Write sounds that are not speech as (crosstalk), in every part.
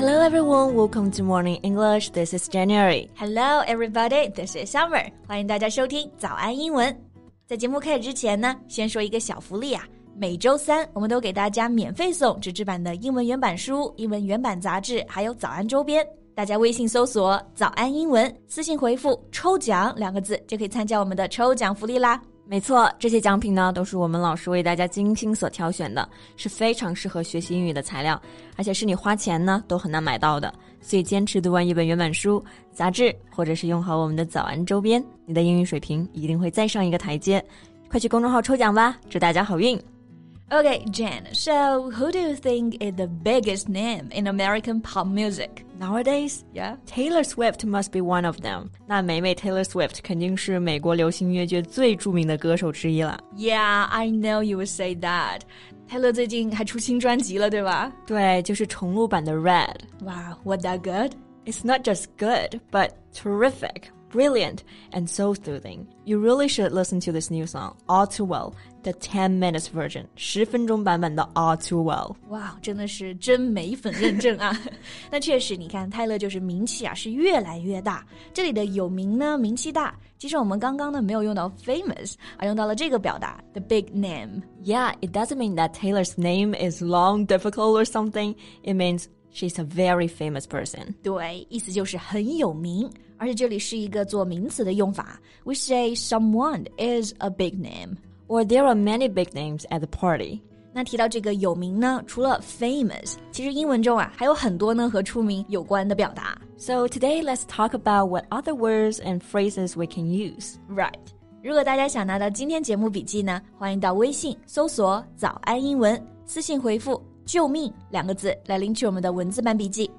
Hello everyone, welcome to Morning English. This is January. Hello everybody, this is Summer. 欢迎大家收听早安英文。在节目开始之前呢，先说一个小福利啊。每周三，我们都给大家免费送纸质版的英文原版书、英文原版杂志，还有早安周边。大家微信搜索“早安英文”，私信回复“抽奖”两个字，就可以参加我们的抽奖福利啦。没错，这些奖品呢，都是我们老师为大家精心所挑选的，是非常适合学习英语的材料，而且是你花钱呢都很难买到的。所以坚持读完一本原版书、杂志，或者是用好我们的早安周边，你的英语水平一定会再上一个台阶。快去公众号抽奖吧，祝大家好运！Okay, Jen, so who do you think is the biggest name in American pop music? Nowadays, yeah, Taylor Swift must be one of them. 那美美 Taylor Swift 肯定是美国流行音乐界最着名的歌手之一了。Yeah, I know you would say that. Taylor 最近还出新专辑了，对吧？对，就是重录版的 Red。Wow, what that good? It's not just good, but terrific brilliant and so soothing. You really should listen to this new song, All Too Well, the 10 minutes version, 十分钟版本的 All Too Well。哇，真的是真美粉认证啊！那确实，你看泰勒就是名气啊是越来越大。这里的有名呢，名气大，其实我们刚刚呢没有用到 (laughs) famous，而用到了这个表达 the big name。Yeah, it doesn't mean that Taylor's name is long, difficult, or something. It means she's a very famous person. 对，意思就是很有名。而且这里是一个做名词的用法。We say someone is a big name, or there are many big names at the party. 那提到这个有名呢，除了 famous，其实英文中啊还有很多呢和出名有关的表达。So today let's talk about what other words and phrases we can use. Right. 如果大家想拿到今天节目笔记呢，欢迎到微信搜索“早安英文”，私信回复“ 救命”两个字来领取我们的文字版笔记。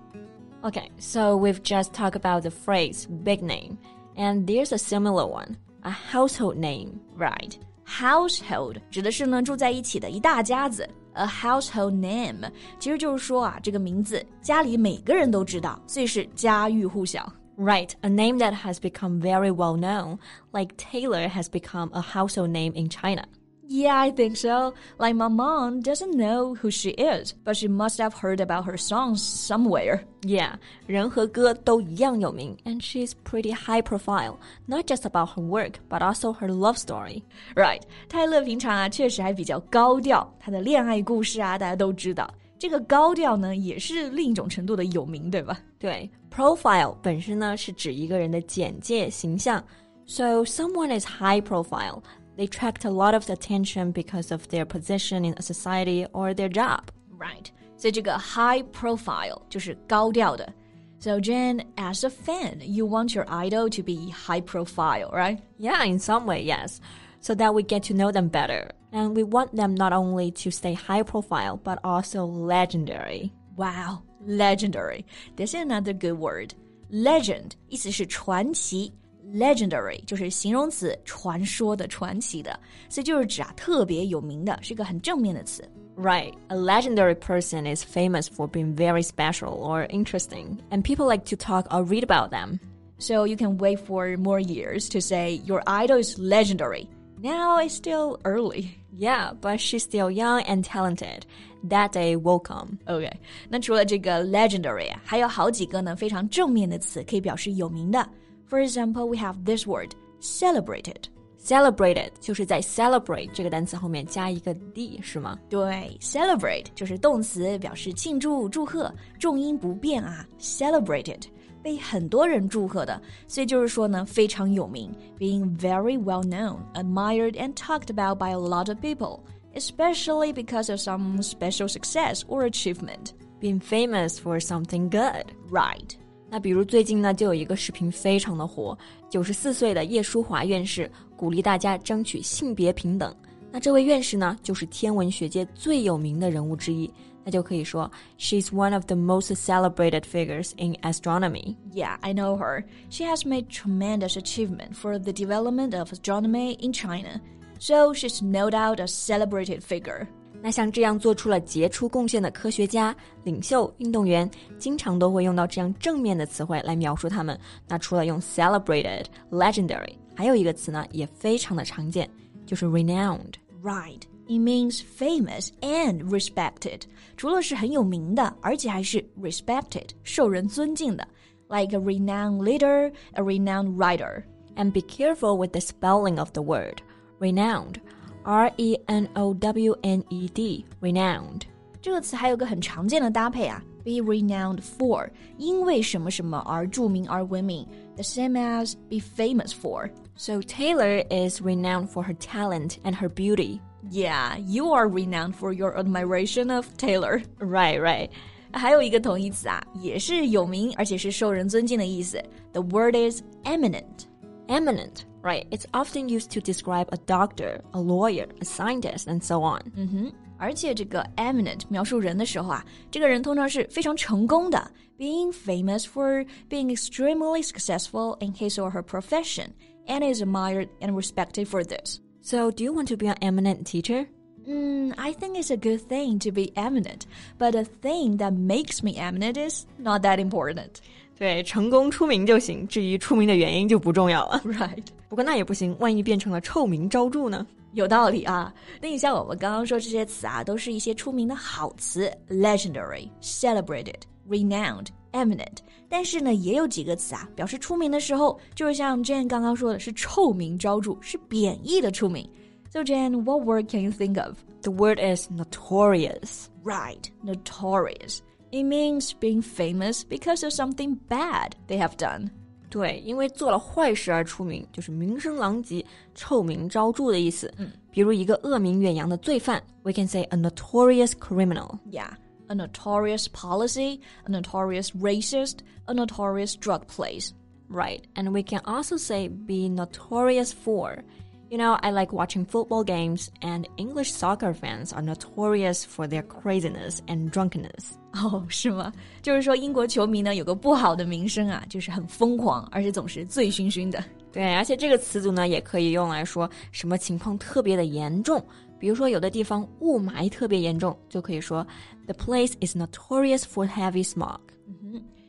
Okay, so we've just talked about the phrase big name, and there's a similar one, a household name. Right. Household 指的是呢住在一起的一大家子。A household name 其实就是说啊，这个名字家里每个人都知道，所以是家喻户晓。Right, a name that has become very well known, like Taylor has become a household name in China. Yeah, I think so. Like my mom doesn't know who she is, but she must have heard about her songs somewhere. Yeah, 人和歌都一样有名, and she's pretty high profile, not just about her work, but also her love story. Right. 泰勒平常啊确实还比较高调，他的恋爱故事啊大家都知道。这个高调呢，也是另一种程度的有名，对吧？对，profile 本身呢是指一个人的简介形象。So someone is high profile they attract a lot of attention because of their position in a society or their job. Right. 所以这个 high profile 就是高调的。So Jen, as a fan, you want your idol to be high profile, right? Yeah, in some way, yes. So that we get to know them better. And we want them not only to stay high profile, but also legendary. Wow, legendary. This is another good word. Legend 意思是传奇。 legendary 就是形容词，传说的、传奇的，所以就是指啊特别有名的，是一个很正面的词。Right. A legendary person is famous for being very special or interesting, and people like to talk or read about them. So you can wait for more years to say your idol is legendary. Now it's still early. Yeah, but she's still young and talented. That day will come. OK，那除了这个 legendary 啊，还有好几个呢非常正面的词可以表示有名的。 for example, we have this word celebrated. Celebrated 就是在 celebrate 这个单词后面加一个 d，是吗？对，celebrate 就是动词，表示庆祝、祝贺，重音不变啊。Celebrated 被很多人祝贺的，所以就是说呢，非常有名，being very well known, admired and talked about by a lot of people, especially because of some special success or achievement. Being famous for something good. Right. 那比如最近呢，就有一个视频非常的火，九十四岁的叶叔华院士鼓励大家争取性别平等。那这位院士呢，就是天文学界最有名的人物之一。那就可以说，She's one of the most celebrated figures in astronomy. Yeah, I know her. She has made tremendous achievement for the development of astronomy in China. So she's no doubt a celebrated figure. 那像这样做出了杰出贡献的科学家、领袖、运动员，经常都会用到这样正面的词汇来描述他们。那除了用 celebrated、legendary，还有一个词呢，也非常的常见，就是 renowned。Right， It means famous and respected. 除了是很有名的，而且还是 respected，受人尊敬的，like a renowned leader, a renowned writer. And be careful with the spelling of the word renowned. R E N O W N E D, renowned. 这个词还有个很常见的搭配啊，be renowned for，因为什么什么而着名而闻名，the same as be famous for。 So Taylor is renowned for her talent and her beauty. Yeah, you are renowned for your admiration of Taylor. Right, right. 还有一个同义词啊，也是有名而且是受人尊敬的意思。The word is eminent. Eminent, right? It's often used to describe a doctor, a lawyer, a scientist, and so on. 嗯哼，而且这个 eminent 描述人的时候啊，这个人通常是非常成功的，being famous for being extremely successful in his or her profession and is admired and respected for this. So, do you want to be an eminent teacher? Mm, I think it's a good thing to be eminent, but the thing that makes me eminent is not that important. 对，成功出名就行，至于出名的原因就不重要了。 Right. 不过那也不行，万一变成了臭名昭着呢？有道理啊。那你像我们刚刚说这些词啊，都是一些出名的好词，legendary、celebrated、renowned、eminent。但是呢，也有几个词啊，表示出名的时候，就是像 (laughs) Jane 刚刚说的是臭名昭着，是贬义的出名。So Jane, what word can you think of? The word is notorious. Right, notorious. It means being famous because of something bad they have done. 对，因为做了坏事而出名，就是名声狼藉、臭名昭着的意思。嗯，比如一个恶名远扬的罪犯，we can say a notorious criminal。 Yeah, a notorious policy, a notorious racist, a notorious drug place. Right, and we can also say be notorious for. You know, I like watching football games, and English soccer fans are notorious for their craziness and drunkenness. (laughs) 哦，是吗？就是说英国球迷呢有个不好的名声啊，就是很疯狂，而且总是醉醺醺的。对，而且这个词组呢，也可以用来说什么情况特别的严重。比如说，有的地方雾霾特别严重，就可以说 The place is notorious for heavy smog。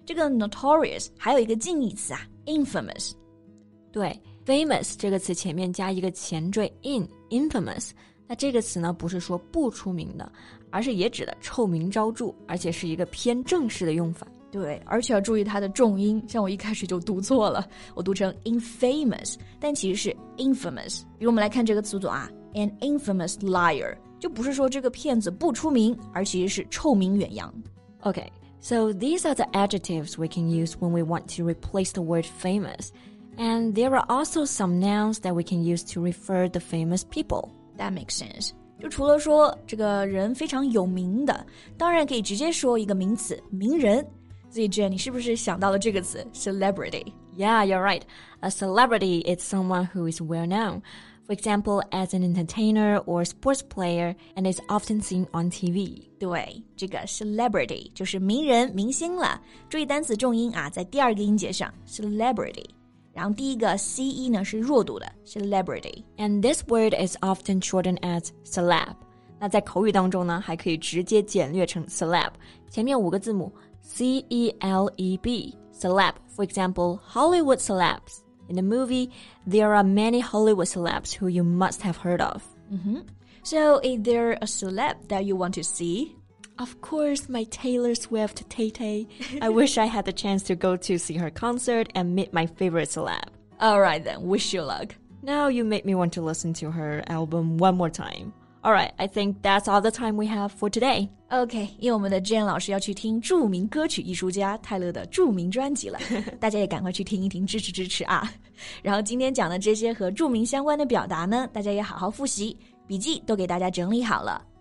这个 notorious 还有一个近义词啊，infamous。对 ，famous 这个词前面加一个前缀 in，infamous。那这个词呢，不是说不出名的，而是也指的臭名昭着，而且是一个偏正式的用法。对，而且要注意它的重音，像我一开始就读错了，我读成 infamous，但其实是 infamous。比如我们来看这个词组啊，an infamous liar，就不是说这个骗子不出名，而其实是臭名远扬。 Okay, so these are the adjectives we can use when we want to replace the word famous. And there are also some nouns that we can use to refer the famous people. That makes sense。就除了说这个人非常有名的，当然可以直接说一个名词名人。所以 Jen，你是不是想到了这个词 celebrity？ Yeah, you're right. A celebrity is someone who is well known. For example, as an entertainer or sports player and is often seen on TV. 对，这个 celebrity 就是名人、明星了。注意单词重音啊，在第二个音节上，celebrity。 然后第一个 c e 呢是弱读的 celebrity。 And this word is often shortened as celeb. 那在口语当中呢，还可以直接简略成 celeb，前面五个字母 C E L E B celeb. For example, Hollywood celebs. In the movie, there are many Hollywood celebs who you must have heard of. So, is there a celeb that you want to see? Of course, my Taylor Swift Tay Tay. I (laughs) wish I had the chance to go to see her concert and meet my favorite celeb. All right then, wish you luck. Now you make me want to listen to her album one more time. All right, I think that's all the time we have for today. OK，因为我们的 Jane 老师要去听着名歌曲艺术家泰勒的着名专辑了，大家也赶快去听一听，支持支持啊！然后今天讲的这些和着名相关的表达呢，大家也好好复习，笔记都给大家整理好了。 (laughs)